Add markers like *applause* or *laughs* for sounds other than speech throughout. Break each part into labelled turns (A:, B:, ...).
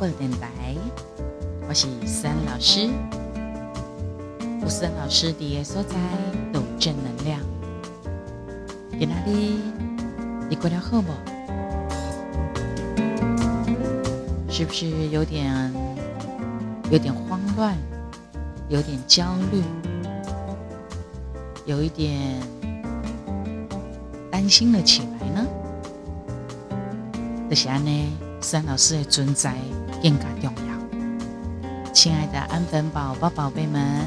A: 广播电台，我是三老师。我三老师的所在有正能量。在哪里？你过得好不？是不是有点有点慌乱，有点焦虑，有一点担心了起来呢？这些呢，三老师的存在更加重要。亲爱的安粉宝宝、宝贝们，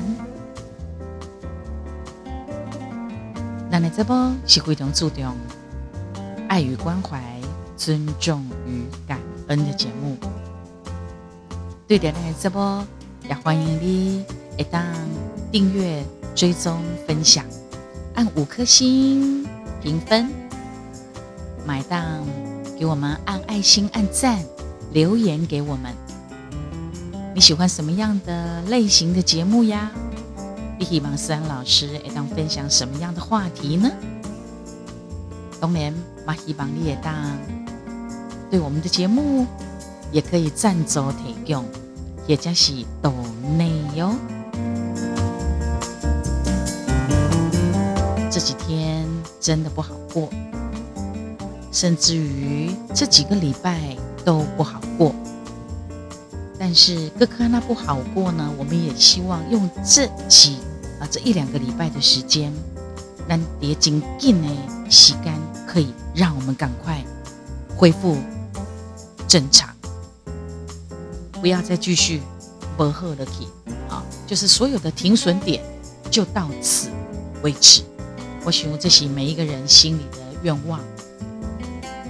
A: 那你这波是非常注重爱与关怀、尊重与感恩的节目。对的，那这波也欢迎你一档订阅、追踪、分享，按五颗星评分，买档。给我们按爱心、按赞、留言给我们。你喜欢什么样的类型的节目呀？你希望思安老师也当分享什么样的话题呢？当然，马希望你也当对我们的节目也可以赞助提供，也就是抖内哟。这几天真的不好过。甚至于这几个礼拜都不好过，但是各科那不好过呢，我们也希望用这几啊这一两个礼拜的时间，让叠紧紧的洗干，可以让我们赶快恢复正常，不要再继续不喝了去啊，就是所有的停损点就到此为止。我希望这是每一个人心里的愿望。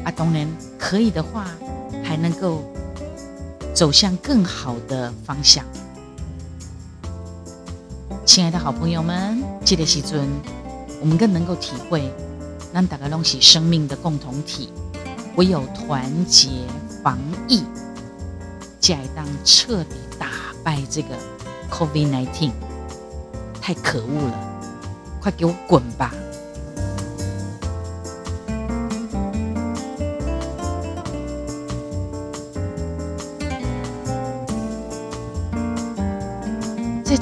A: 啊，当然可以的话，还能够走向更好的方向。亲爱的好朋友们，记得时尊，我们更能够体会，让大家拢是生命的共同体，唯有团结防疫，才当彻底打败这个 COVID-19。太可恶了，快给我滚吧！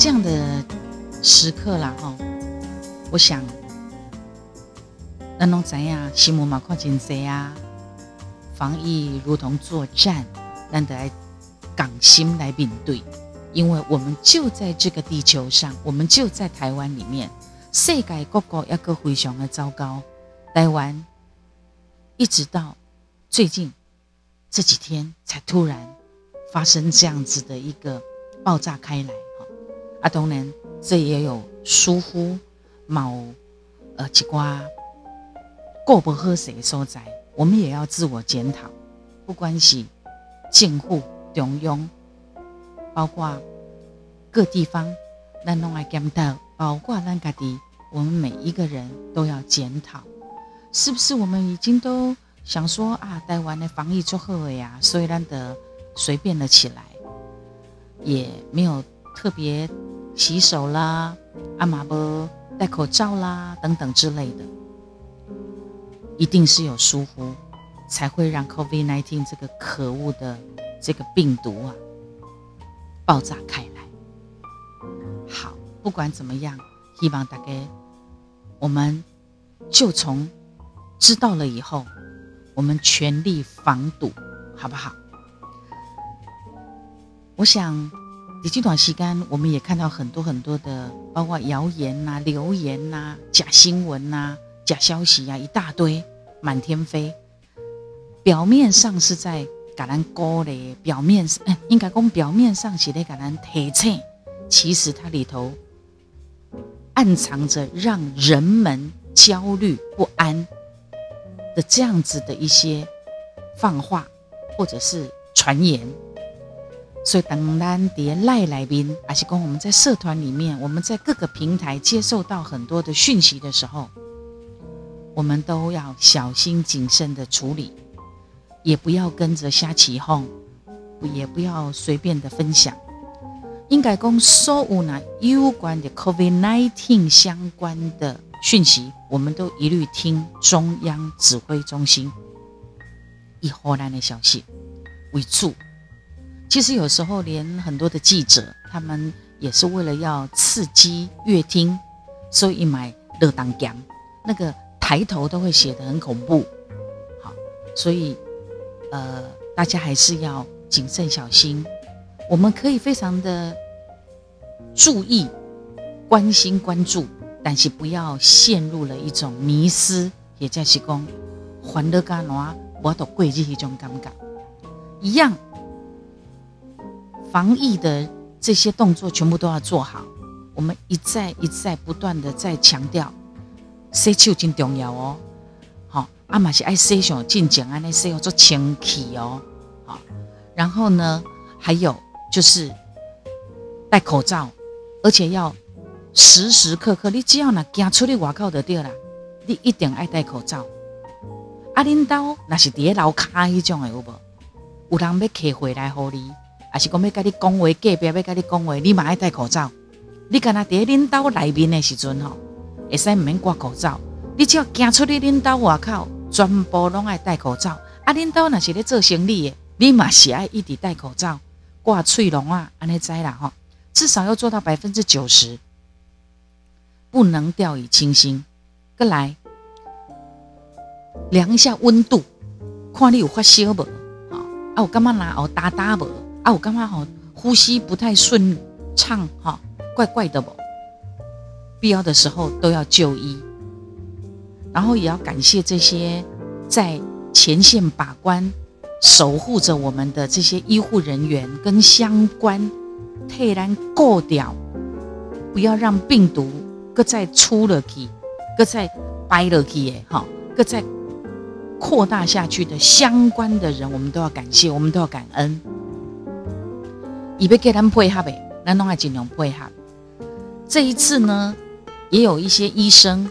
A: 这样的时刻啦，哈，我想，那侬怎样？心目嘛靠近谁啊？防疫如同作战，难得来港心来面对，因为我们就在这个地球上，我们就在台湾里面，世界各国一个非常的糟糕，台湾一直到最近这几天才突然发生这样子的一个爆炸开来。啊，当然，这也有疏忽某呃几瓜过不喝水所在，我们也要自我检讨。不管是政府、中央，包括各地方，咱拢爱检讨，包括咱家己，我们每一个人都要检讨，是不是我们已经都想说啊，台湾的防疫做好了呀，所以咱得随便了起来，也没有特别。洗手啦，阿玛波戴口罩啦，等等之类的，一定是有疏忽，才会让 COVID-19 这个可恶的这个病毒啊爆炸开来。好，不管怎么样，希望大家我们就从知道了以后，我们全力防堵，好不好？我想。在这段时间，我们也看到很多很多的，包括谣言呐、留言呐、假新闻呐、假消息呀，一大堆满天飞。表面上是在橄榄沟嘞，表面上，应该讲表面上写的橄榄提称，其实它里头暗藏着让人们焦虑不安的这样子的一些放话，或者是传言。所以，当咱叠赖来宾，而且跟我们在社团里面，我们在各个平台接受到很多的讯息的时候，我们都要小心谨慎的处理，也不要跟着瞎起哄，也不要随便的分享。应该讲，所有呢有关的 COVID-19 相关的讯息，我们都一律听中央指挥中心以荷兰的消息为主。其实有时候连很多的记者，他们也是为了要刺激乐听，所以买热当姜，那个抬头都会写的很恐怖。好，所以呃，大家还是要谨慎小心。我们可以非常的注意、关心、关注，但是不要陷入了一种迷失，也就是讲，欢乐干哪，我都贵日一种感觉。一样，防疫的这些动作全部都要做好。我们一再一再不断的在强调，洗手真重要哦。好，阿玛是爱洗手，进前安尼洗手做清气哦。好，然后呢，还有就是戴口罩，而且要时时刻刻，你只要那行出去外口就对啦，你一定爱戴口罩。啊，领导那是伫个楼卡迄种的有无？有人要客回来互你，还是讲要甲你讲话，隔壁要甲你讲话，你嘛爱戴口罩。你敢若伫领导内面的时阵吼，会使毋免挂口罩。你只要行出去领导外口，全部拢爱戴口罩。啊，领导若是咧做生意的，你嘛是爱一直戴口罩，挂喙笼啊，安尼知啦吼。至少要做到百分之九十，不能掉以轻心。过来量一下温度，看你有发烧无？啊，我感觉哪哦打打无？啊，我感觉吼呼吸不太顺畅，哈，怪怪的不？必要的时候都要就医，然后也要感谢这些在前线把关、守护着我们的这些医护人员跟相关退然过掉，不要让病毒搁再出了去，搁再掰了去耶，哈，搁再。扩大下去的相关的人，我们都要感谢，我们都要感恩。以备给他们配合呗，那弄还尽量配合。这一次呢，也有一些医生，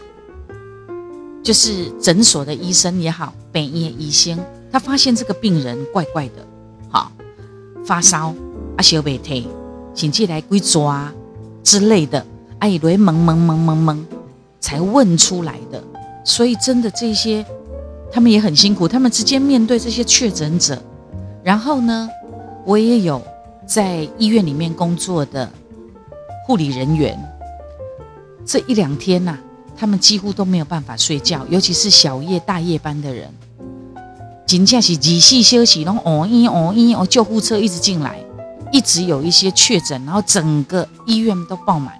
A: 就是诊所的医生也好，北医医生，他发现这个病人怪怪的，好发烧啊，小鼻涕，甚至来鬼抓之类的，啊，以为蒙蒙蒙蒙蒙才问出来的，所以真的这些。他们也很辛苦，他们直接面对这些确诊者。然后呢，我也有在医院里面工作的护理人员，这一两天呐，他们几乎都没有办法睡觉，尤其是小夜、大夜班的人，紧接是仔细休息，然后哦咦哦咦哦，救护车一直进来，一直有一些确诊，然后整个医院都爆满，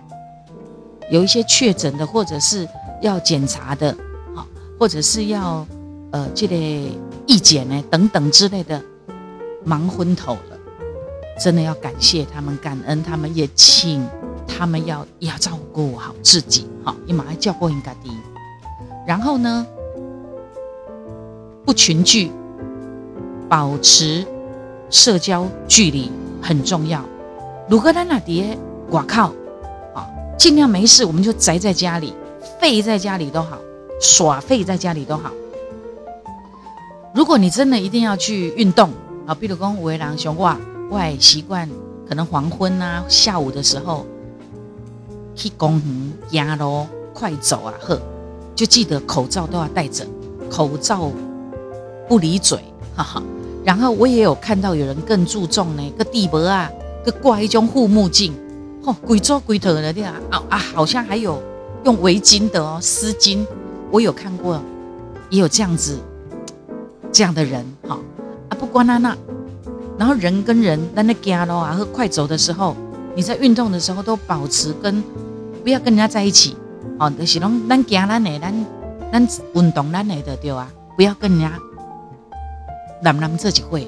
A: 有一些确诊的，或者是要检查的，好，或者是要。呃，这个意见呢，等等之类的，忙昏头，真的要感谢他们，感恩他们，也请他们要要照顾好自己，好，你马上叫过应该第一。然后呢，不群聚，保持社交距离很重要。如果在那底挂靠，啊，尽量没事，我们就宅在家里，废在家里都好，耍废在家里都好。如果你真的一定要去运动啊，比如讲五位郎熊话，外习惯可能黄昏啊、下午的时候去公园、行路、快走啊，呵，就记得口罩都要戴着，口罩不离嘴，哈哈。然后我也有看到有人更注重呢，个地膜啊，个挂一种护目镜，哦，鬼做鬼头的对啊，啊啊，好像还有用围巾的哦，丝巾，我有看过，也有这样子。这样的人，哈啊，不管那那，然后人跟人在那走咯啊，和快走的时候，你在运动的时候都保持跟不要跟人家在一起，哦，就是拢咱行咱的，咱咱运动咱的的对啊，不要跟人家咱们这几会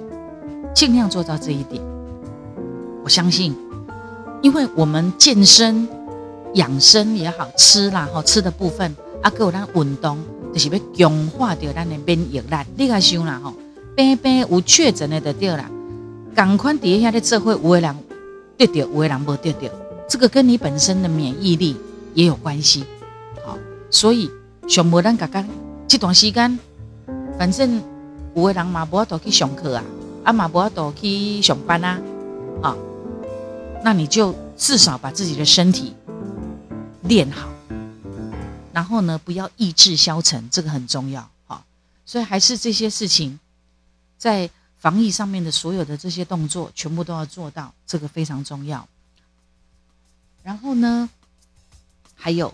A: 尽量做到这一点。我相信，因为我们健身养生也好吃啦，哈吃的部分啊，够咱运动。就是要强化掉咱的免疫力。你看想啦吼，病病有确诊的就对啦。赶快底下的社会，有的人得掉，有的人无得掉，这个跟你本身的免疫力也有关系。好，所以上无咱刚刚这段时间，反正有的人嘛无法去上课啊，啊嘛无法去上班啊，好，那你就至少把自己的身体练好。然后呢，不要意志消沉，这个很重要。好，所以还是这些事情，在防疫上面的所有的这些动作，全部都要做到，这个非常重要。然后呢，还有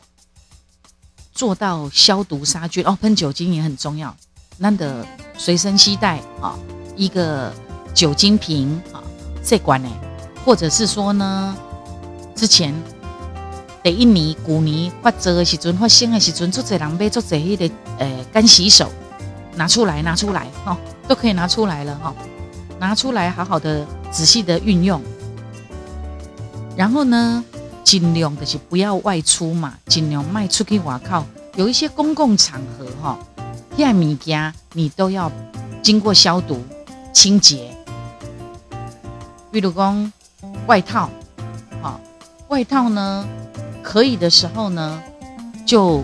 A: 做到消毒杀菌哦，喷酒精也很重要。那的随身携带啊，一个酒精瓶啊，这管呢，或者是说呢，之前第一年古年发热的时阵，发生的时阵，做这人买做这迄个呃干洗手，拿出来拿出来哈，都可以拿出来了哈，拿出来好好的仔细的运用，然后呢，尽量的是不要外出嘛，尽量卖出去外靠，有一些公共场合哈。样物件你都要经过消毒清洁，比如讲外套，好外套呢，可以的时候呢，就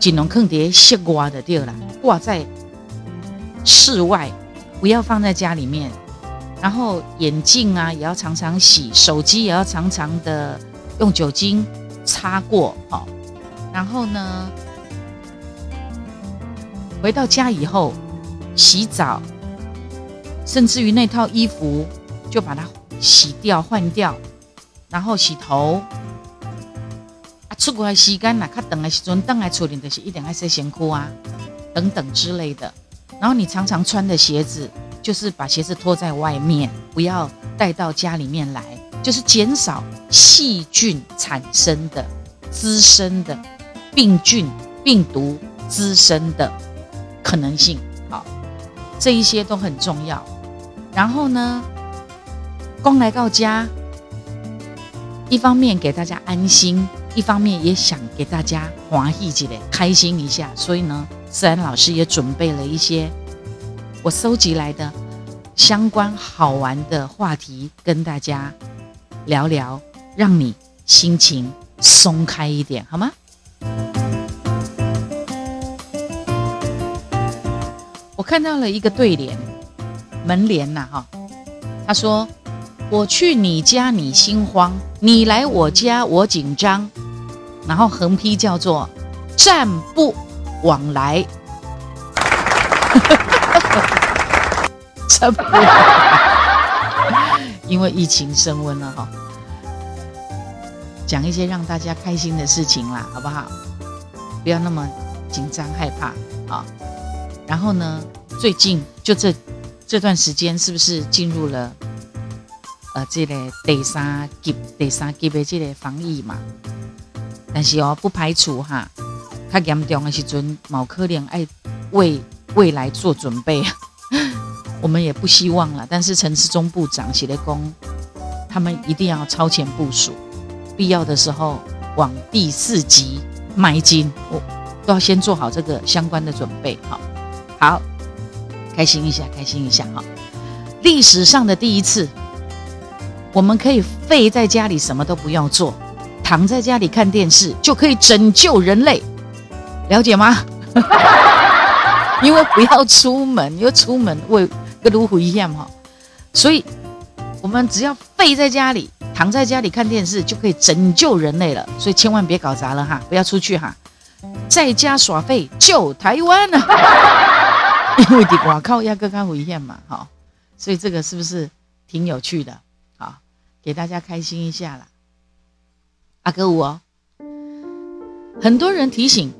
A: 尽量坑叠卸挂的掉了，挂在室外，不要放在家里面。然后眼镜啊也要常常洗，手机也要常常的用酒精擦过，好，然后呢。回到家以后，洗澡，甚至于那套衣服就把它洗掉换掉，然后洗头。啊，出国的时间呐，较等的时阵，等来处理的是一定要洗身裤啊，等等之类的。然后你常常穿的鞋子，就是把鞋子脱在外面，不要带到家里面来，就是减少细菌产生的滋生的病菌、病毒滋生的。可能性，好，这一些都很重要。然后呢，刚来到家，一方面给大家安心，一方面也想给大家华一起来开心一下。所以呢，自然老师也准备了一些我搜集来的相关好玩的话题，跟大家聊聊，让你心情松开一点，好吗？我看到了一个对联，门联呐哈，他说：“我去你家你心慌，你来我家我紧张。”然后横批叫做“站不往来”，暂不，因为疫情升温了哈，讲一些让大家开心的事情啦，好不好？不要那么紧张害怕啊。然后呢？最近就这这段时间，是不是进入了呃这个第三级、第三级别这个防疫嘛？但是哦，不排除哈，较严重的时阵，某可能爱为未来做准备。我们也不希望了。但是陈世忠部长写的功，他们一定要超前部署，必要的时候往第四级迈进，我都要先做好这个相关的准备。好。好，开心一下，开心一下哈！历史上的第一次，我们可以废在家里，什么都不要做，躺在家里看电视就可以拯救人类，了解吗？因为不要出门，因为出门会跟如虎一样哈，所以我们只要废在家里，躺在家里看电视就可以拯救人类了，所以千万别搞砸了哈，不要出去哈，在家耍废救台湾啊！*laughs* 因为的外靠压根看危险嘛，哈，所以这个是不是挺有趣的？好，给大家开心一下啦。阿哥五哦，很多人提醒，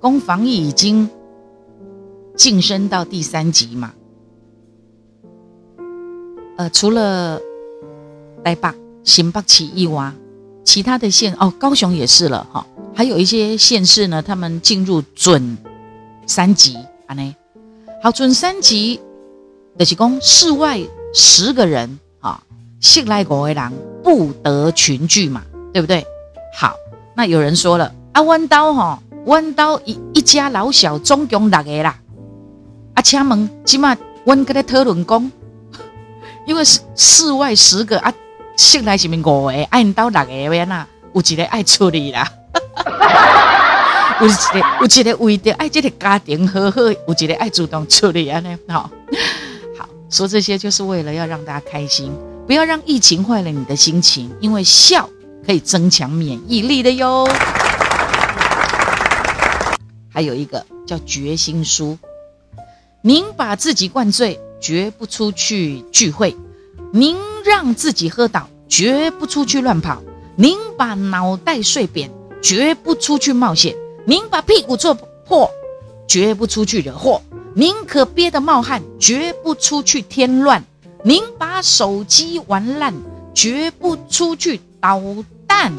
A: 攻防疫已经晋升到第三级嘛。呃，除了台北、新北市以外，其他的县哦，高雄也是了哈，还有一些县市呢，他们进入准三级啊呢。好，准三级就是讲室外十个人啊，室内五个人不得群聚嘛，对不对？好，那有人说了啊，弯刀哈，弯刀一一家老小总共六个啦。啊，请问起码阮跟他讨论讲，*laughs* 因为室室外十个啊，室内是咪五个，按到六个边呐，有一个爱处理啦。*laughs* 有一个有一个为着爱这个家庭好好，有一个爱主动处理安尼好，好说这些就是为了要让大家开心，不要让疫情坏了你的心情，因为笑可以增强免疫力的哟。还有一个叫决心书，您把自己灌醉，绝不出去聚会；您让自己喝倒，绝不出去乱跑；您把脑袋睡扁，绝不出去冒险；您把屁股坐破，绝不出去惹祸；宁可憋得冒汗，绝不出去添乱；您把手机玩烂，绝不出去捣蛋。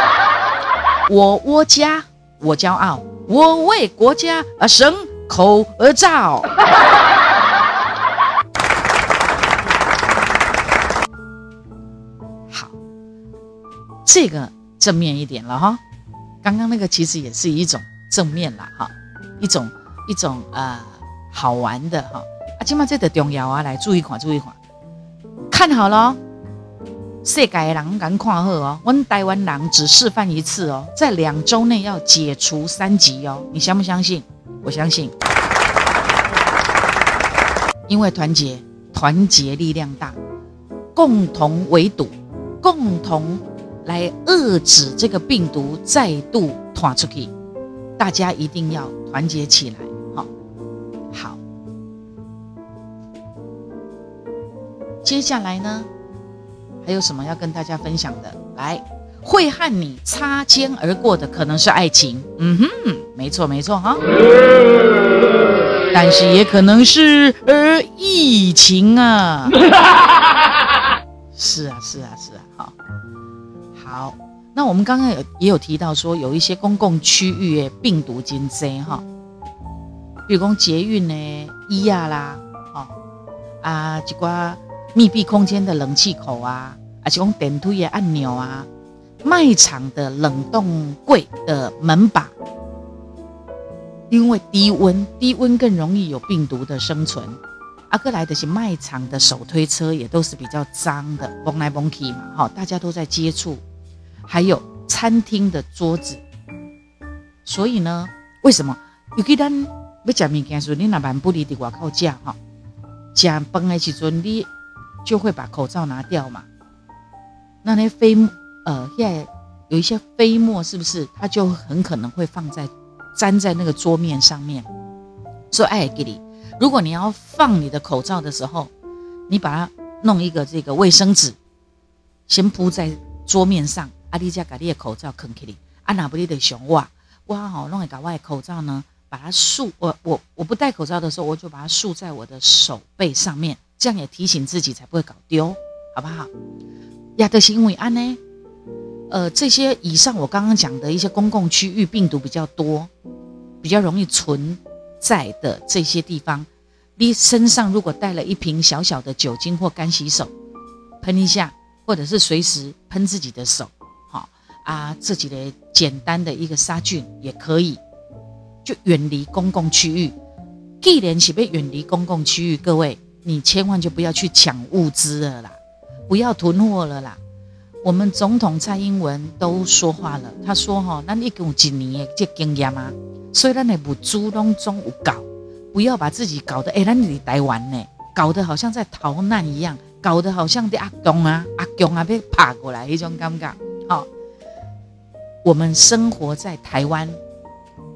A: *laughs* 我窝家，我骄傲，我为国家而生口而造。*laughs* 好，这个正面一点了哈。刚刚那个其实也是一种正面了哈，一种一种呃好玩的哈。啊，今嘛这的重要啊，来注意看，注意看，看好了。世界的人敢看好哦，我们台湾人只示范一次哦，在两周内要解除三级哦，你相不相信？我相信，因为团结，团结力量大，共同围堵，共同来遏制这个病毒再度传出去，大家一定要团结起来，好，好，接下来呢？还有什么要跟大家分享的？来，会和你擦肩而过的可能是爱情，嗯哼，没错没错哈，但是也可能是呃疫情啊，是啊是啊是啊，好，好，那我们刚刚有也有提到说，有一些公共区域病毒金灾哈，比如讲捷运呢、医啊啦，哦啊一寡。密闭空间的冷气口啊，而且用电推的按钮啊，卖场的冷冻柜的门把，因为低温，低温更容易有病毒的生存。阿哥来的是卖场的手推车，也都是比较脏的，蹦来蹦去嘛，哈，大家都在接触。还有餐厅的桌子，所以呢，为什么？尤其咱要食物件时，你那蛮不离的外口食哈，食饭的时阵你。就会把口罩拿掉嘛？那那飞呃，现在有一些飞沫，是不是它就很可能会放在粘在那个桌面上面？说哎，给你，如果你要放你的口罩的时候，你把它弄一个这个卫生纸，先铺在桌面上。阿丽家把你的口罩啃起来，阿哪不利的熊哇哇好，弄一个外口罩呢，把它竖我我我不戴口罩的时候，我就把它竖在我的手背上面。这样也提醒自己，才不会搞丢，好不好？亚德行为安呢？呃，这些以上我刚刚讲的一些公共区域病毒比较多、比较容易存在的这些地方，你身上如果带了一瓶小小的酒精或干洗手，喷一下，或者是随时喷自己的手，好啊，自己的简单的一个杀菌也可以，就远离公共区域。既然是被远离公共区域，各位。你千万就不要去抢物资了啦，不要囤货了啦。我们总统蔡英文都说话了，他说：“哈，那你有几年这经验吗？所以咱的物资当中有搞，不要把自己搞得哎，那你台湾呢，搞得好像在逃难一样，搞得好像的阿公啊、阿公啊被爬过来一种尴尬。好，我们生活在台湾，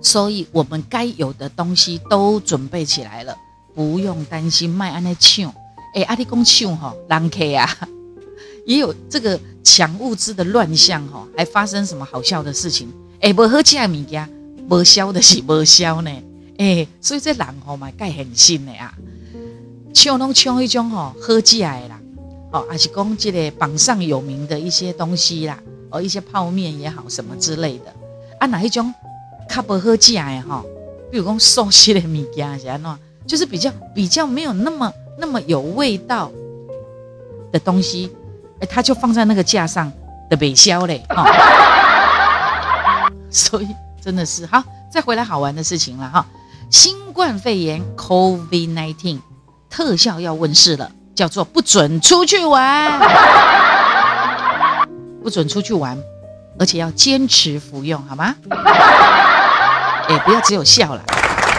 A: 所以我们该有的东西都准备起来了。”不用担心卖安尼抢，哎，阿弟讲抢吼，人客啊，*laughs* 也有这个抢物资的乱象吼，还发生什么好笑的事情？哎，无好吃的物件，无销的是 *laughs* 无销呢，哎，所以这人吼嘛，该狠心的啊，抢拢抢一种吼好吃的啦，哦，还是讲这个榜上有名的一些东西啦，哦，一些泡面也好，什么之类的，啊，哪一种较不好吃的吼？比如讲素食的物件是安怎？就是比较比较没有那么那么有味道的东西，哎，它就放在那个架上的北销嘞，哈，*laughs* 所以真的是好，再回来好玩的事情了哈。新冠肺炎 COVID-19 特效要问世了，叫做不准出去玩，*laughs* 不准出去玩，而且要坚持服用，好吗？哎，不要只有笑了，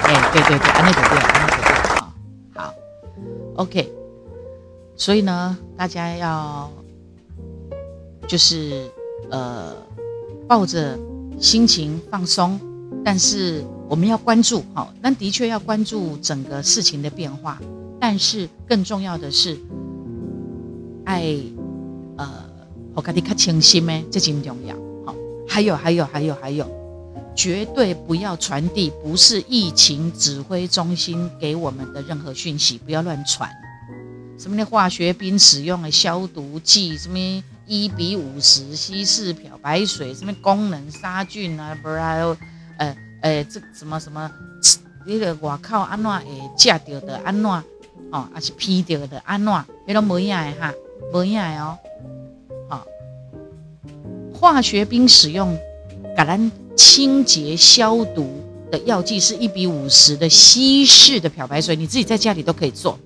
A: 哎，对对对，啊那个对。OK，所以呢，大家要就是呃抱着心情放松，但是我们要关注，好，那的确要关注整个事情的变化，但是更重要的是，爱呃，我跟你较清晰咩，这真重要。好，还有还有还有还有，绝对不要传递不是疫情指挥中心给我们的任何讯息，不要乱传。什么的化学兵使用的消毒剂，什么一比五十稀释漂白水，什么功能杀菌啊，不然呃呃这什么什么，那个外口安怎会食到的安怎哦，还是批掉的安怎，那都无影的哈，无影的哦。好，化学兵使用，给咱清洁消毒的药剂是一比五十的稀释的漂白水，你自己在家里都可以做。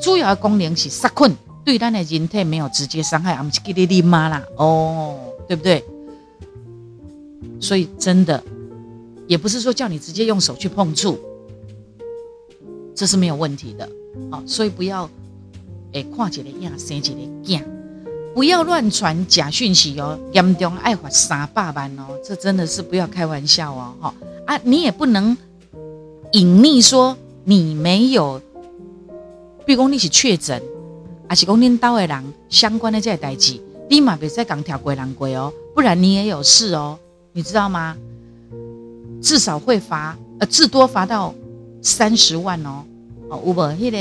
A: 主要的功能是杀菌，对咱的人体没有直接伤害，俺们是给你你妈啦，哦，对不对？所以真的，也不是说叫你直接用手去碰触，这是没有问题的，好，所以不要，诶，看起来样生起来惊，不要乱传假讯息哦，严重爱罚三百万哦，这真的是不要开玩笑哦，哈啊，你也不能隐匿说你没有。比如讲你是确诊，还是讲恁兜的人相关的这些代志，立马别再讲跳过人过哦，不然你也有事哦，你知道吗？至少会罚，呃，至多罚到三十万哦。哦，有无迄个，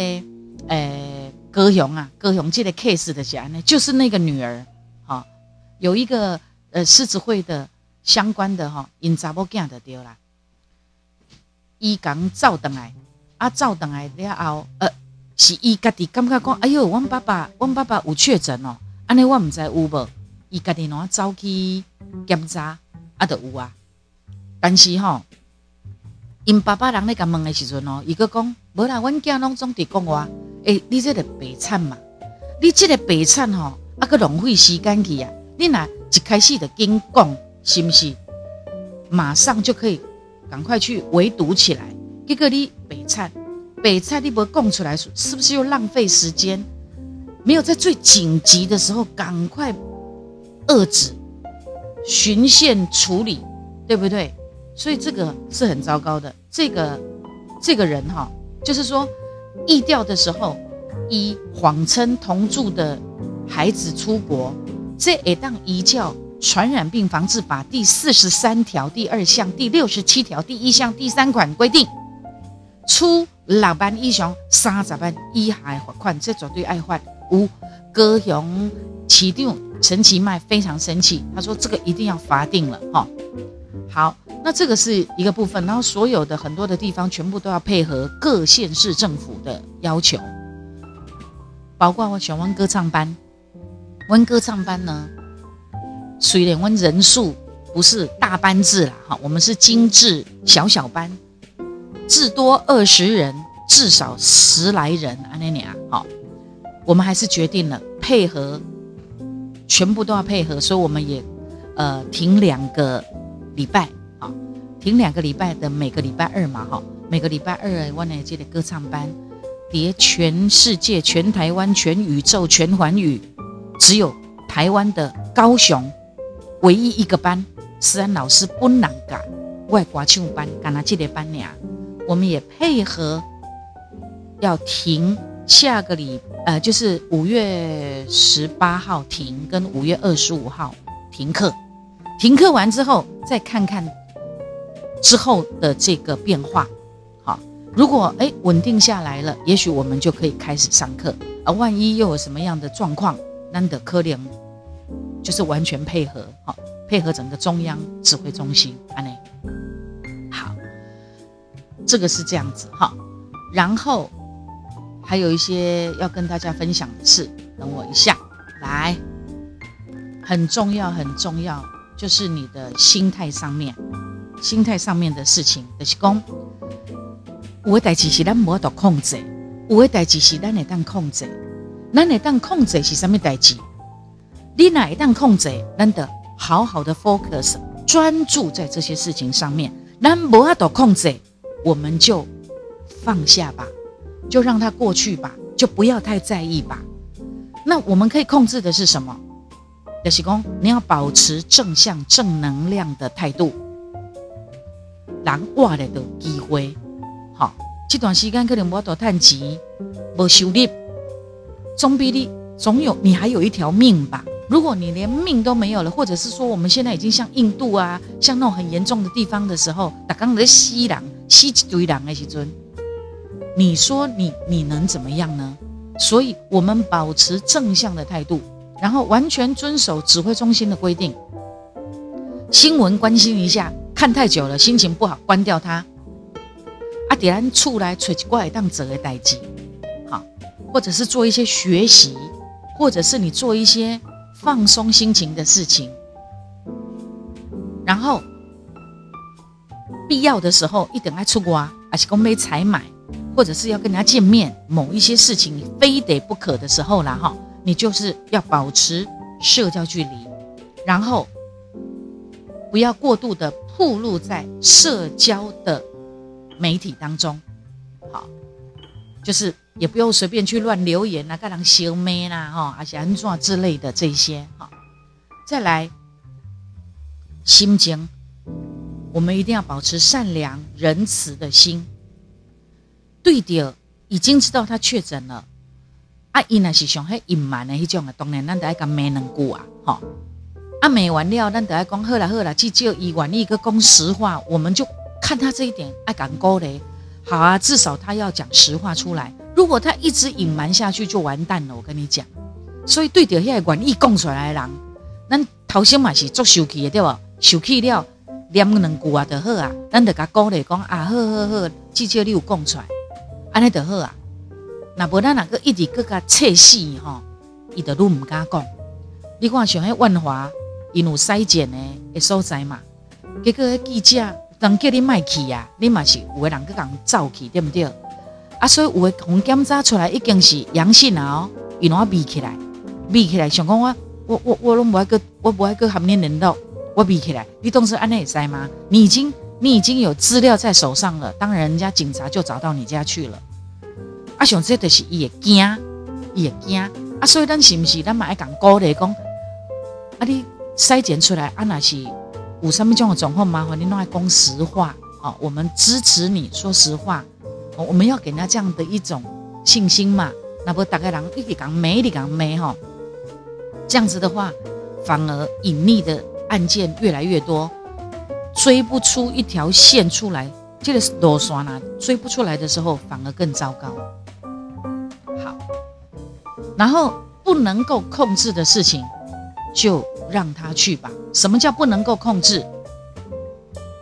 A: 诶，高雄啊，高雄这个 case 的安呢，就是那个女儿，哈，有一个呃狮子会的相关的哈，因查某囝的丢啦，伊讲照等来，啊，照等来了后，呃。是伊家己感觉讲，哎呦，阮爸爸，阮爸爸有确诊哦，安尼我毋知有无，伊家己喏走去检查，啊，都有啊。但是吼，因爸爸人咧甲问的时阵哦，伊个讲，无啦，阮囝拢总伫讲我，诶，你这个白惨嘛，你这个白惨吼，啊，个浪费时间去啊，你若一开始就紧讲，是不是？马上就可以赶快去围堵起来，结果你白惨。北蔡立博供出来，是不是又浪费时间？没有在最紧急的时候赶快遏制、循线处理，对不对？所以这个是很糟糕的。这个这个人哈，就是说，疫调的时候，以谎称同住的孩子出国，这也当移教传染病防治法第四十三条第二项、第六十七条第一项第三款规定，出。六班以上三十万以下的罚款，这绝对爱罚。五高雄市长陈其迈非常生气，他说这个一定要罚定了哈。好，那这个是一个部分，然后所有的很多的地方全部都要配合各县市政府的要求，包括我选温歌唱班，温歌唱班呢，虽然温人数不是大班制啦，哈，我们是精致小小班。至多二十人，至少十来人，安妮妮啊，好，我们还是决定了配合，全部都要配合，所以我们也呃停两个礼拜，啊，停两个礼拜的每个礼拜二嘛，哈，每个礼拜二我呢接的歌唱班，叠全世界、全台湾、全宇宙、全环宇，只有台湾的高雄唯一一个班，思安老师不能干外国唱班，干他这个班俩。我们也配合要停下个礼，呃，就是五月十八号停，跟五月二十五号停课。停课完之后，再看看之后的这个变化。好，如果哎稳定下来了，也许我们就可以开始上课。而万一又有什么样的状况，难得科联就是完全配合，好，配合整个中央指挥中心，安内。这个是这样子哈，然后还有一些要跟大家分享的事，等我一下，来，很重要很重要，就是你的心态上面，心态上面的事情，就是讲，有的代志是咱无得控制，有的代志是咱会当控制，咱会当控制是什么代志？你哪一当控制，咱得好好的 focus，专注在这些事情上面，咱无法度控制。我们就放下吧，就让它过去吧，就不要太在意吧。那我们可以控制的是什么？德喜公，你要保持正向、正能量的态度。难挂的的机会，好，这段时间可能无多趁钱，无收入，总比你总有你还有一条命吧。如果你连命都没有了，或者是说我们现在已经像印度啊，像那种很严重的地方的时候，打刚的吸狼吸一堆人那些尊，你说你你能怎么样呢？所以我们保持正向的态度，然后完全遵守指挥中心的规定。新闻关心一下，看太久了心情不好，关掉它。啊，点然出来吹一怪当折的代际，好，或者是做一些学习，或者是你做一些。放松心情的事情，然后必要的时候一等爱出国啊，还是公杯采买，或者是要跟人家见面，某一些事情你非得不可的时候啦，哈，你就是要保持社交距离，然后不要过度的暴露在社交的媒体当中，好，就是。也不用随便去乱留言啊，跟人修妹啦，哈，而且安怎之类的这些，哈，再来心情，我们一定要保持善良仁慈的心。对的，已经知道他确诊了，啊，伊那是上黑隐瞒的迄种啊，当然咱得爱讲骂两句啊，吼，啊骂完了，咱得爱讲好啦好啦，至少伊愿意个讲实话，我们就看他这一点爱讲高嘞，好啊，至少他要讲实话出来。如果他一直隐瞒下去，就完蛋了。我跟你讲，所以对着遐个愿意讲出来的人，咱头先嘛是做受气的对不？受气了，念两句啊就好啊。咱得甲鼓励讲啊，好好好，至少你有讲出来，安尼就好啊。那无咱那个一直搁较测试吼，伊就愈毋敢讲。你看像迄万华，因有筛检诶诶所在嘛，结果记者人叫你卖去啊，你嘛是有个人搁讲走去，对不对？啊，所以有诶红检查出来已经是阳性啊哦，伊拢啊闭起来，闭起来，想讲我我我我拢无爱个，我无爱个含念人道，我闭起来，你当时安尼会使吗？你已经你已经有资料在手上了，当然人家警察就找到你家去了。啊，像这就是伊会惊，伊会惊。啊，所以咱是毋是咱嘛爱讲鼓励讲，啊，你筛检出来啊，那是有啥物种的状况，麻烦你拢爱讲实话哦，我们支持你说实话。我们要给人家这样的一种信心嘛？那不大概人一直讲没，一直讲没哈，这样子的话，反而隐匿的案件越来越多，追不出一条线出来，这个是多刷呢？追不出来的时候，反而更糟糕。然后不能够控制的事情，就让他去吧。什么叫不能够控制？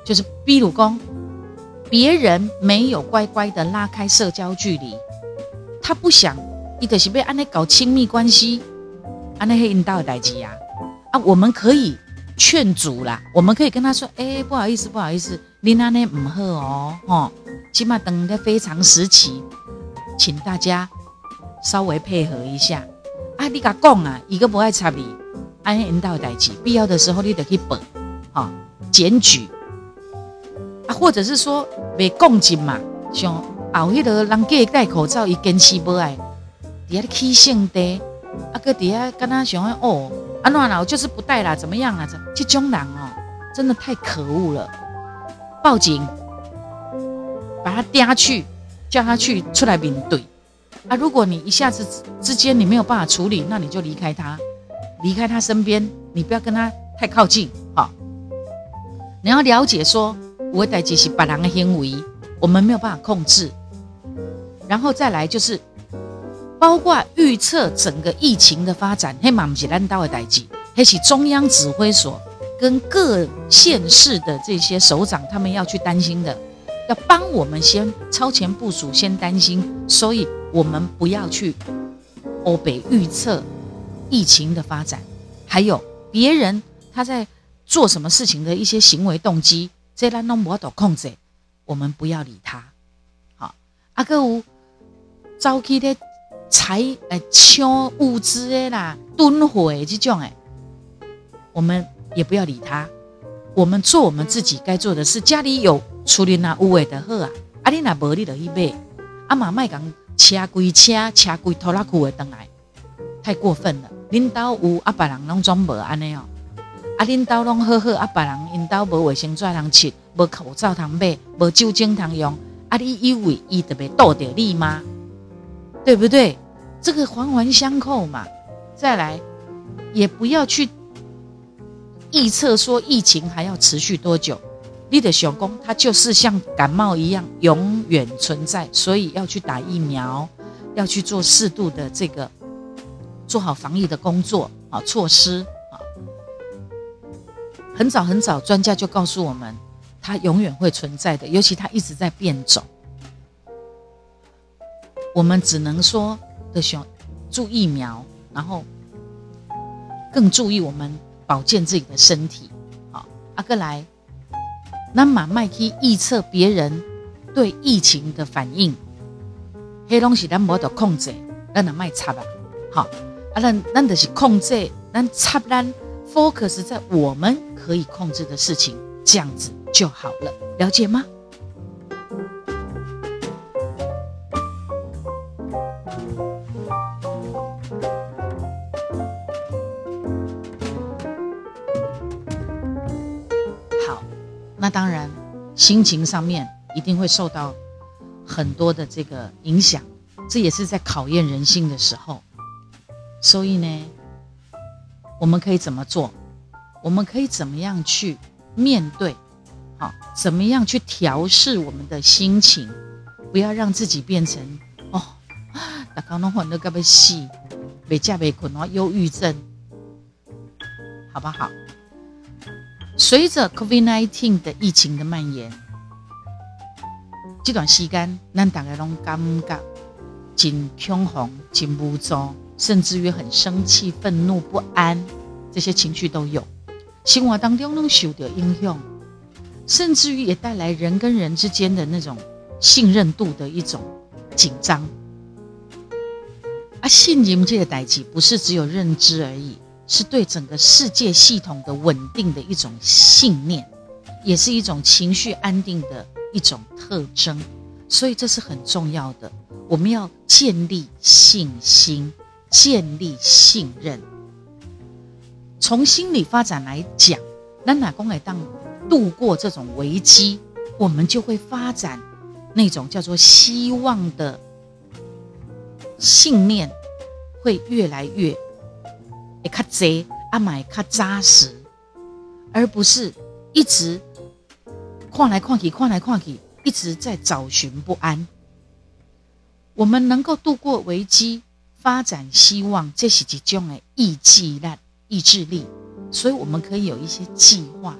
A: 就是逼鲁公。别人没有乖乖的拉开社交距离，他不想，伊就是被安尼搞亲密关系，安尼黑引导的代志呀。啊，我们可以劝阻啦，我们可以跟他说，哎，不好意思，不好意思，你那呢唔好哦，吼，起码等个非常时期，请大家稍微配合一下。啊，你甲讲啊，伊个不爱插你，安尼引导的代志，必要的时候你得去报，哈，检举。啊，或者是说未共进嘛，像后迄个人叫戴口罩，伊坚持不爱，底下起性地，啊个底下跟他想哦，啊那啦，我就是不戴啦，怎么样啊？这这种人哦，真的太可恶了，报警，把他抓去，叫他去出来面对。啊，如果你一下子之间你没有办法处理，那你就离开他，离开他身边，你不要跟他太靠近，好，你要了解说。我代志是别人的行为，我们没有办法控制。然后再来就是，包括预测整个疫情的发展，黑马不是咱刀的代志，黑是中央指挥所跟各县市的这些首长他们要去担心的，要帮我们先超前部署，先担心，所以我们不要去欧北预测疫情的发展，还有别人他在做什么事情的一些行为动机。这咱拢无法度控制，我们不要理他。好，啊，个有早期的财诶抢物资的啦，囤货这种诶，我们也不要理他。我们做我们自己该做的事。家里有处理那有诶的好啊，啊，你那无你就去买。啊嘛卖讲车归车，车归拖拉裤的登来，太过分了。领导有啊，别人拢总无安尼哦。啊，恁兜拢好好，啊，别人因兜无卫生纸通吃，无口罩通买，无酒精通用，啊，你以为伊特别斗得力吗？对不对？这个环环相扣嘛。再来，也不要去预测说疫情还要持续多久。你的小工，它就是像感冒一样，永远存在，所以要去打疫苗，要去做适度的这个做好防疫的工作啊措施啊。很早很早，专家就告诉我们。它永远会存在的，尤其它一直在变种。我们只能说的选注疫苗，然后更注意我们保健自己的身体。好，阿哥来，那马麦去预测别人对疫情的反应，黑东西咱无得控制，咱能卖插吧？好，啊，咱咱就是控制，咱插咱 focus 在我们可以控制的事情，这样子。就好了，了解吗？心情上面一定会受到很多的这个影响，这也是在考验人性的时候。所以呢，我们可以怎么做？我们可以怎么样去面对？好，怎么样去调试我们的心情？不要让自己变成哦，大刚弄混的个被戏，被架被困，然后忧郁症，好不好？随着 COVID-19 的疫情的蔓延，这段时间，咱大家拢感觉真恐慌、真无助，甚至于很生气、愤怒、不安，这些情绪都有，生活当中拢受到影响。甚至于也带来人跟人之间的那种信任度的一种紧张。啊，信任这个代际不是只有认知而已，是对整个世界系统的稳定的一种信念，也是一种情绪安定的一种特征。所以这是很重要的，我们要建立信心，建立信任。从心理发展来讲，那哪公来当？度过这种危机，我们就会发展那种叫做希望的信念，会越来越也卡贼阿买卡扎实，而不是一直看来看去看来看去，一直在找寻不安。我们能够度过危机，发展希望，这是一种的意志力，意志力，所以我们可以有一些计划。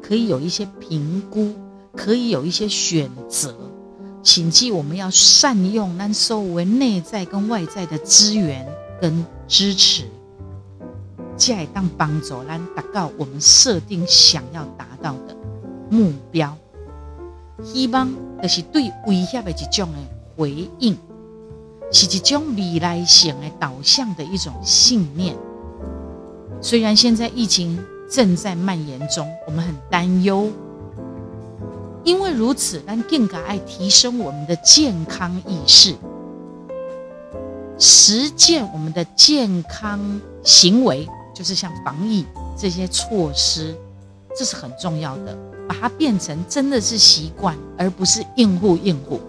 A: 可以有一些评估，可以有一些选择。请记，我们要善用那所谓内在跟外在的资源跟支持，再当帮助咱达到我们设定想要达到的目标。希望就是对威胁的一种的回应，是一种未来性的导向的一种信念。虽然现在疫情。正在蔓延中，我们很担忧。因为如此，但更加爱提升我们的健康意识，实践我们的健康行为，就是像防疫这些措施，这是很重要的。把它变成真的是习惯，而不是应付应付。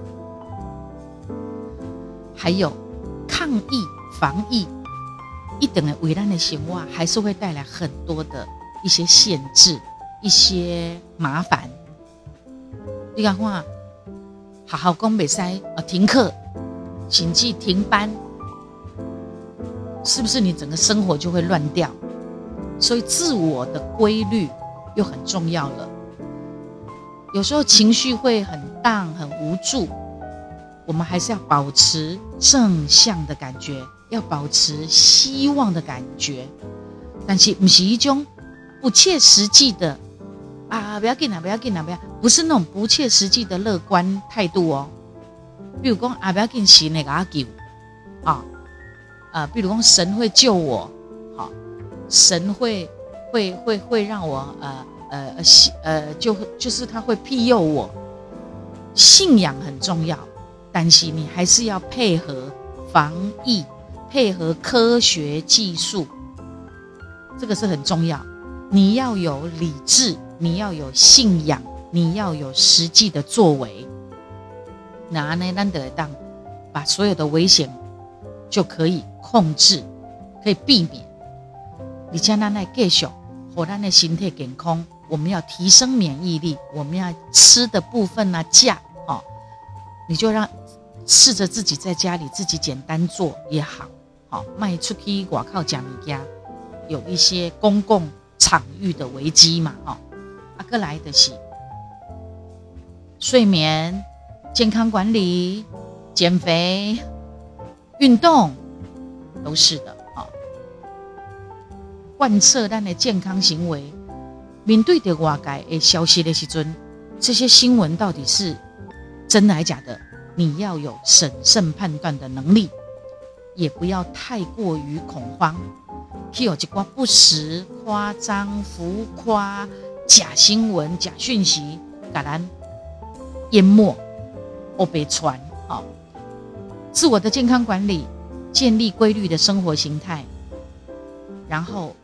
A: 还有抗疫防疫，一等的危难的行为，还是会带来很多的。一些限制，一些麻烦。你讲话，好好讲比赛啊，停课，请记停班，是不是你整个生活就会乱掉？所以自我的规律又很重要了。有时候情绪会很荡、很无助，我们还是要保持正向的感觉，要保持希望的感觉，但是不是一种。不切实际的啊！不要紧啊！不要紧啊！不要，不是那种不切实际的乐观态度哦。比如讲啊，不要紧，是那个阿救啊啊！比如讲神会救我，神会会会会让我呃呃呃就就是他会庇佑我。信仰很重要，但是你还是要配合防疫，配合科学技术，这个是很重要。你要有理智，你要有信仰，你要有实际的作为。那呢，咱得当把所有的危险就可以控制，可以避免。你将咱来继续，和咱的身体健康，我们要提升免疫力，我们要吃的部分呢，价哦，你就让试着自己在家里自己简单做也好，好卖出去外靠讲物家，有一些公共场域的危机嘛，哦，阿哥来的是睡眠。健康管理、减肥、运动都是的，贯彻咱的健康行为。面对的外界的消息的时阵，这些新闻到底是真的还是假的？你要有审慎判断的能力，也不要太过于恐慌，去有一寡不实、夸张、浮夸、假新闻、假讯息，把咱淹没。或被传，好，自我的健康管理，建立规律的生活形态，然后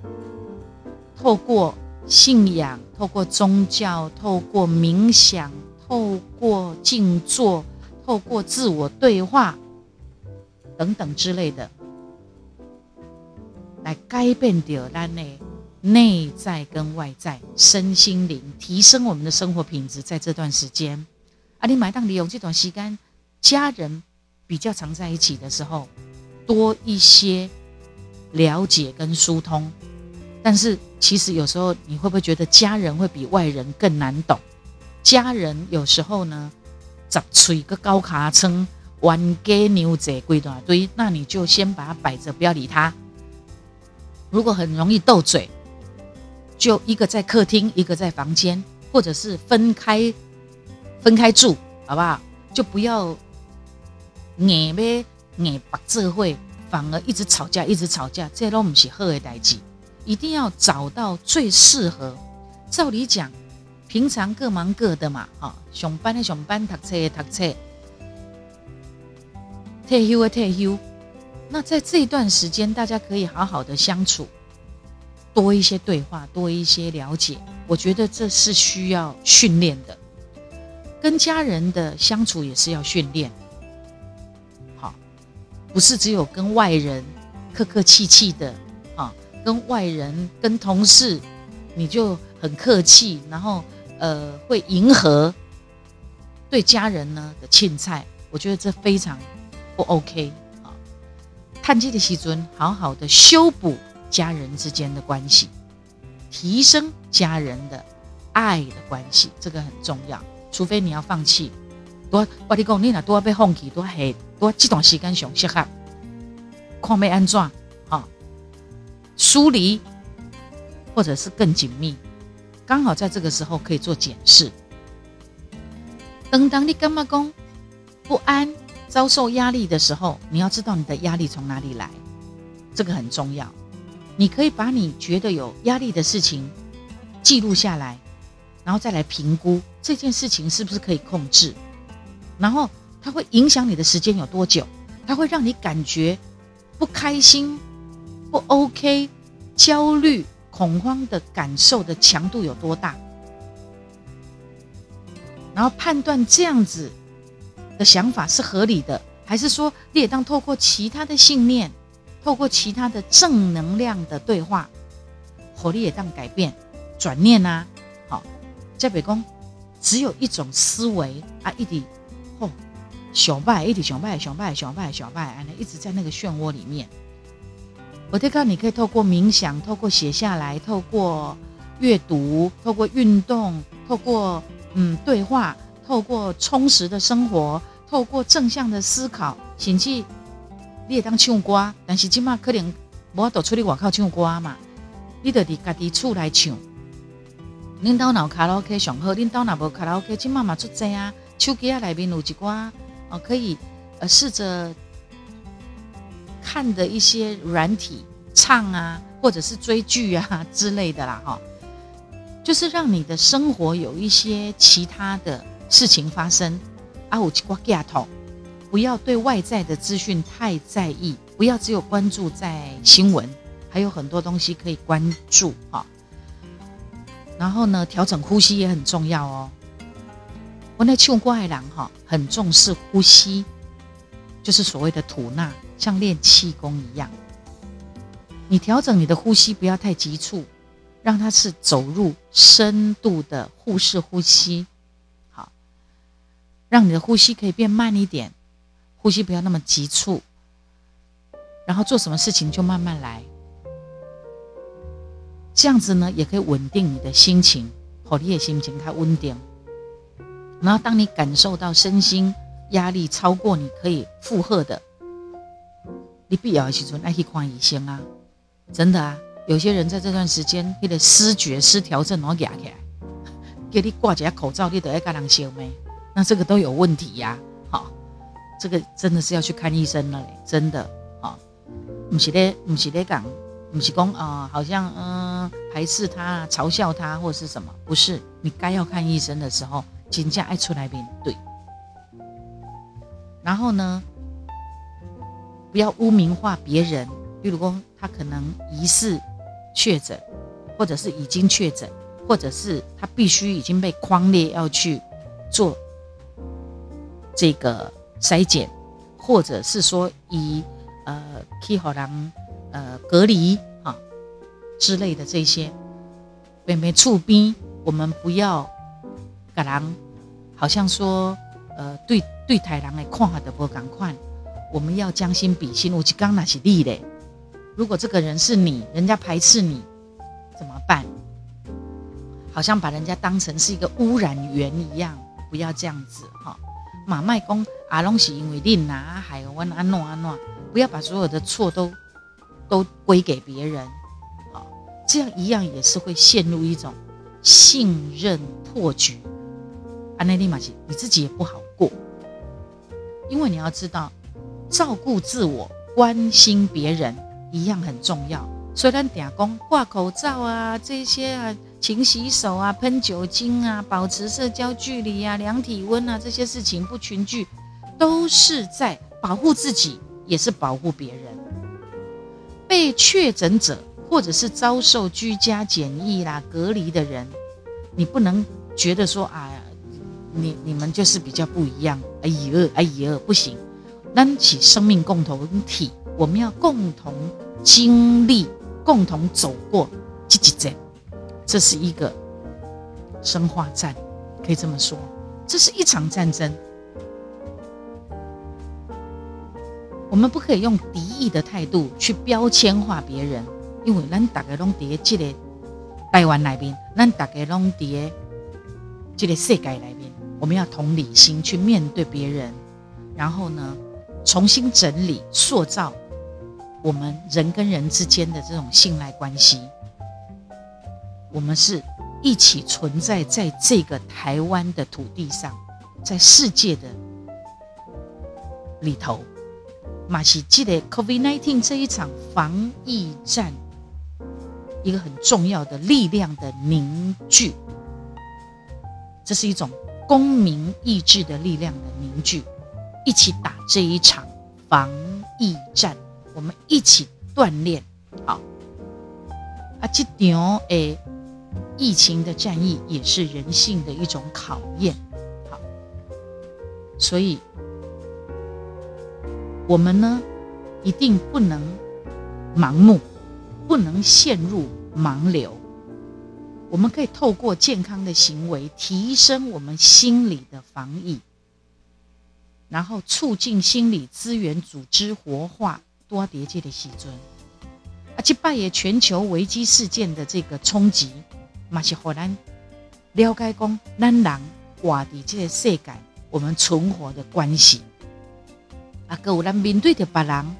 A: 透过信仰，透过宗教，透过冥想，透过静坐，透过自我对话等等之类的，来改变掉咱的内在跟外在身心灵，提升我们的生活品质，在这段时间。啊，你买当利用这段时间，家人比较常在一起的时候，多一些了解跟疏通。但是其实有时候你会不会觉得家人会比外人更难懂？家人有时候呢，十吹个高卡称玩给牛仔归大堆，那你就先把它摆着，不要理他。如果很容易斗嘴，就一个在客厅，一个在房间，或者是分开。分开住，好不好？就不要硬呗硬把智慧，反而一直吵架，一直吵架，这都不是好的代志。一定要找到最适合。照理讲，平常各忙各的嘛，哈，上班的上班，读册的读册，退休的退休。那在这段时间，大家可以好好的相处，多一些对话，多一些了解。我觉得这是需要训练的。跟家人的相处也是要训练，不是只有跟外人客客气气的啊，跟外人、跟同事你就很客气，然后呃会迎合对家人呢的欠菜，我觉得这非常不 OK 啊。探基的西尊，好好的修补家人之间的关系，提升家人的爱的关系，这个很重要。除非你要放弃，多我你讲，你若多被放弃，多系多这段时间上适合，看要安怎，哈，疏离或者是更紧密，刚好在这个时候可以做检视。等当你干嘛讲不安、遭受压力的时候，你要知道你的压力从哪里来，这个很重要。你可以把你觉得有压力的事情记录下来。然后再来评估这件事情是不是可以控制，然后它会影响你的时间有多久？它会让你感觉不开心、不 OK、焦虑、恐慌的感受的强度有多大？然后判断这样子的想法是合理的，还是说你也当透过其他的信念，透过其他的正能量的对话，火力也当改变、转念啊？在北宫，只有一种思维啊，一直吼小败，一直小败，小败，小败，小败，啊，一直在那个漩涡里面。我提告你可以透过冥想，透过写下来，透过阅读，透过运动，透过嗯对话，透过充实的生活，透过正向的思考，甚至你也当唱歌，但是今嘛可能无得出去外口唱歌嘛，你得伫家己厝来唱。恁兜脑卡拉 OK 上好，恁兜哪无卡拉 OK，今妈妈出这啊，手机啊内面有一寡哦，可以呃试着看的一些软体唱啊，或者是追剧啊 *laughs* 之类的啦哈，就是让你的生活有一些其他的事情发生啊，有一寡镜头，不要对外在的资讯太在意，不要只有关注在新闻，还有很多东西可以关注哈。然后呢，调整呼吸也很重要哦。我那唱歌的人哈，很重视呼吸，就是所谓的吐纳，像练气功一样。你调整你的呼吸，不要太急促，让它是走入深度的腹式呼吸。好，让你的呼吸可以变慢一点，呼吸不要那么急促。然后做什么事情就慢慢来，这样子呢，也可以稳定你的心情，好，你的心情它稳定。然后，当你感受到身心压力超过你可以负荷的，你必要时阵爱去看医生啊！真的啊，有些人在这段时间，你的失觉失调症然后压起来，给你挂几下口罩，你都要跟人笑咩？那这个都有问题呀！好，这个真的是要去看医生了嘞，真的好，不是咧，不是咧讲，不是讲啊，好像嗯排斥他、嘲笑他或是什么？不是，你该要看医生的时候。请假爱出来面对，然后呢，不要污名化别人。比如说，他可能疑似确诊，或者是已经确诊，或者是他必须已经被框列要去做这个筛检，或者是说以呃替好人呃隔离啊之类的这些，被没触逼，我们不要给人。好像说，呃，对对台人的看法都不赶快，我们要将心比心。我就刚那是力嘞，如果这个人是你，人家排斥你，怎么办？好像把人家当成是一个污染源一样，不要这样子哈。马麦公阿龙是因为你拿海湾安诺安诺，不要把所有的错都都归给别人，好，这样一样也是会陷入一种信任破局。安内利马西，你自己也不好过，因为你要知道，照顾自我、关心别人一样很重要。虽然打工挂口罩啊，这些啊，勤洗手啊，喷酒精啊，保持社交距离啊，量体温啊，这些事情不群聚，都是在保护自己，也是保护别人。被确诊者或者是遭受居家检疫啦、隔离的人，你不能觉得说啊。你你们就是比较不一样，哎呦哎呦，不行，担起生命共同体，我们要共同经历，共同走过这几战，这是一个生化战，可以这么说，这是一场战争，我们不可以用敌意的态度去标签化别人，因为咱大家拢伫这个台湾那边，咱大家拢伫这个世界那边。我们要同理心去面对别人，然后呢，重新整理、塑造我们人跟人之间的这种信赖关系。我们是一起存在在这个台湾的土地上，在世界的里头，马西记得 COVID-19 这一场防疫战，一个很重要的力量的凝聚，这是一种。公民意志的力量的凝聚，一起打这一场防疫战，我们一起锻炼。好，啊，这场诶疫情的战役也是人性的一种考验。好，所以我们呢一定不能盲目，不能陷入盲流。我们可以透过健康的行为提升我们心理的防疫，然后促进心理资源组织活化多叠界的细尊，而且扮演全球危机事件的这个冲击，嘛是荷兰了解讲咱人活在这个世界，我们存活的关系，啊，各有咱面对着别人，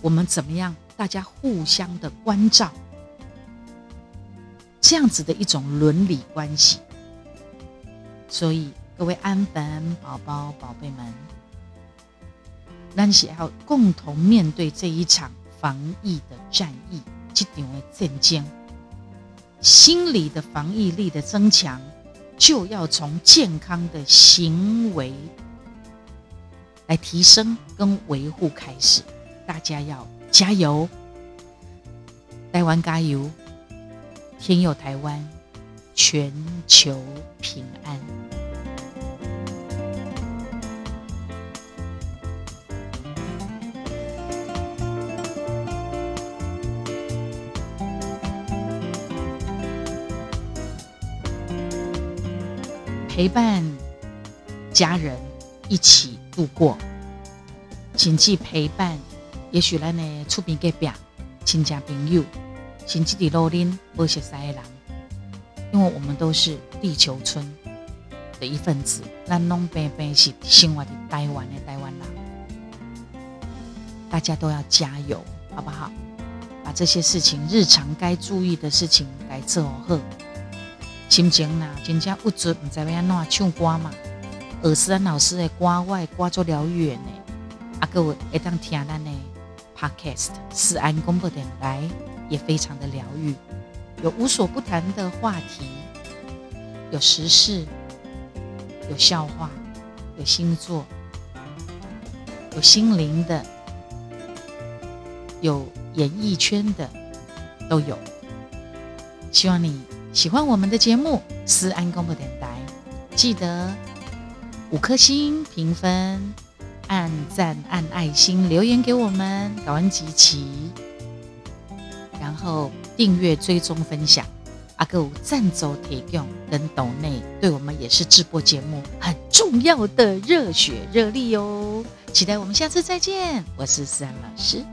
A: 我们怎么样？大家互相的关照。这样子的一种伦理关系，所以各位安粉宝宝、宝贝们，那是要共同面对这一场防疫的战役，这场的战争。心理的防疫力的增强，就要从健康的行为来提升跟维护开始。大家要加油，台湾加油！天佑台湾全球平安。陪伴家人一起度过谨记陪伴也许咱的厝边隔壁亲戚朋友甚至伫路林不熟悉的人，因为我们都是地球村的一份子，咱拢平平是生活在台湾的台湾人，大家都要加油，好不好？把这些事情日常该注意的事情该做好。心情呐，真正不足，唔知要安怎唱歌嘛？耳思安老师的歌，我的歌做疗愈呢。啊，各位会当听咱的 podcast，思安广播电台也非常的疗愈，有无所不谈的话题，有时事，有笑话，有星座，有心灵的，有演艺圈的，都有。希望你。喜欢我们的节目《思安广播电台》，记得五颗星评分、按赞、按爱心、留言给我们，感恩集齐，然后订阅、追踪、分享。阿哥赞助提供跟斗内，对我们也是直播节目很重要的热血热力哦！期待我们下次再见，我是思安老师。